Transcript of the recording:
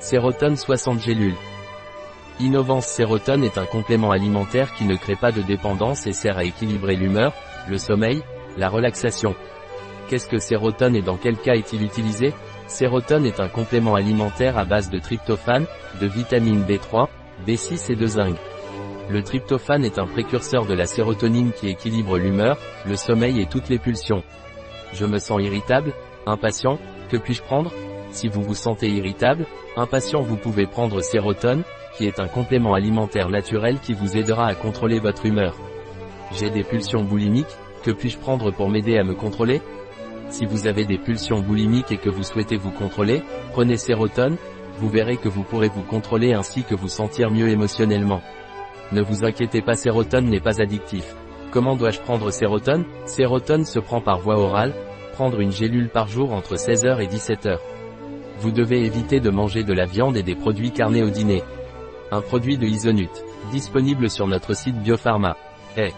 Sérotone 60 gélules. Innovance Sérotone est un complément alimentaire qui ne crée pas de dépendance et sert à équilibrer l'humeur, le sommeil, la relaxation. Qu'est-ce que Sérotone et dans quel cas est-il utilisé? Sérotone est un complément alimentaire à base de tryptophane, de vitamine B3, B6 et de zinc. Le tryptophane est un précurseur de la sérotonine qui équilibre l'humeur, le sommeil et toutes les pulsions. Je me sens irritable, impatient, que puis-je prendre? Si vous vous sentez irritable, impatient vous pouvez prendre Sérotone, qui est un complément alimentaire naturel qui vous aidera à contrôler votre humeur. J'ai des pulsions boulimiques, que puis-je prendre pour m'aider à me contrôler? Si vous avez des pulsions boulimiques et que vous souhaitez vous contrôler, prenez Sérotone, vous verrez que vous pourrez vous contrôler ainsi que vous sentir mieux émotionnellement. Ne vous inquiétez pas Sérotone n'est pas addictif. Comment dois-je prendre Sérotone Sérotone se prend par voie orale, prendre une gélule par jour entre 16h et 17h. Vous devez éviter de manger de la viande et des produits carnés au dîner. Un produit de Isonut, disponible sur notre site Biopharma. Eh,